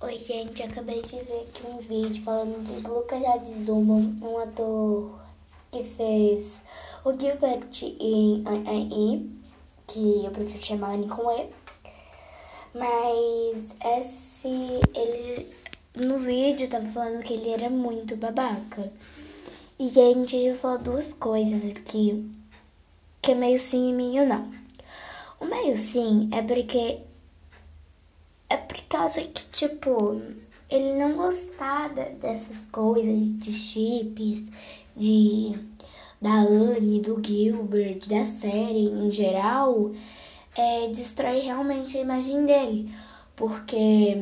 Oi, gente, acabei de ver aqui um vídeo falando do Lucas Jadzuma, um ator que fez o Gilbert em AI, que eu prefiro chamar Annie com E. Mas esse, ele, no vídeo, tava falando que ele era muito babaca. E gente já falou duas coisas aqui, que é meio sim e meio não. O meio sim é porque por causa que, tipo, ele não gostar dessas coisas de chips, de da Anne, do Gilbert, da série em geral, é, destrói realmente a imagem dele. Porque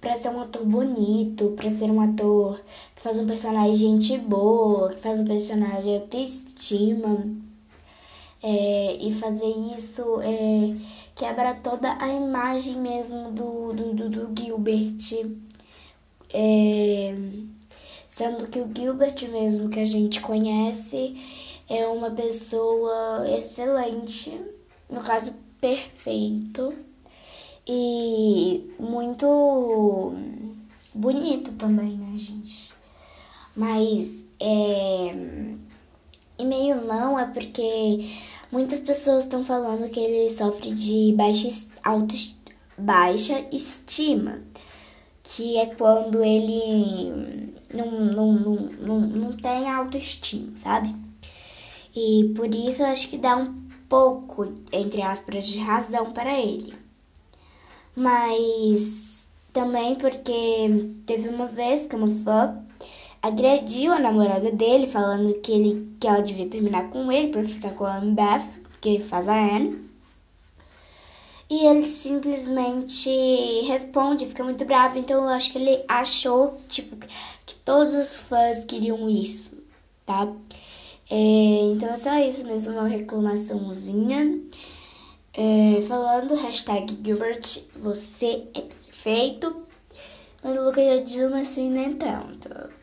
para ser um ator bonito, para ser um ator que faz um personagem gente boa, que faz um personagem autoestima, é, e fazer isso é, quebra toda a imagem mesmo do, do, do, do Gilbert. É, sendo que o Gilbert mesmo que a gente conhece é uma pessoa excelente, no caso perfeito e muito bonito também, né, gente? Mas é e meio não é porque muitas pessoas estão falando que ele sofre de baixa, auto, baixa estima, que é quando ele não, não, não, não, não tem autoestima, sabe? E por isso eu acho que dá um pouco, entre aspas, de razão para ele. Mas também porque teve uma vez que uma fã agrediu a namorada dele, falando que, ele, que ela devia terminar com ele para ficar com a Beth, que faz a Anne. E ele simplesmente responde, fica muito bravo. Então eu acho que ele achou, tipo, que todos os fãs queriam isso, tá? É, então é só isso mesmo, uma reclamaçãozinha. É, falando, hashtag Gilbert, você é perfeito. Mas o Lucas já diz assim, nem tanto.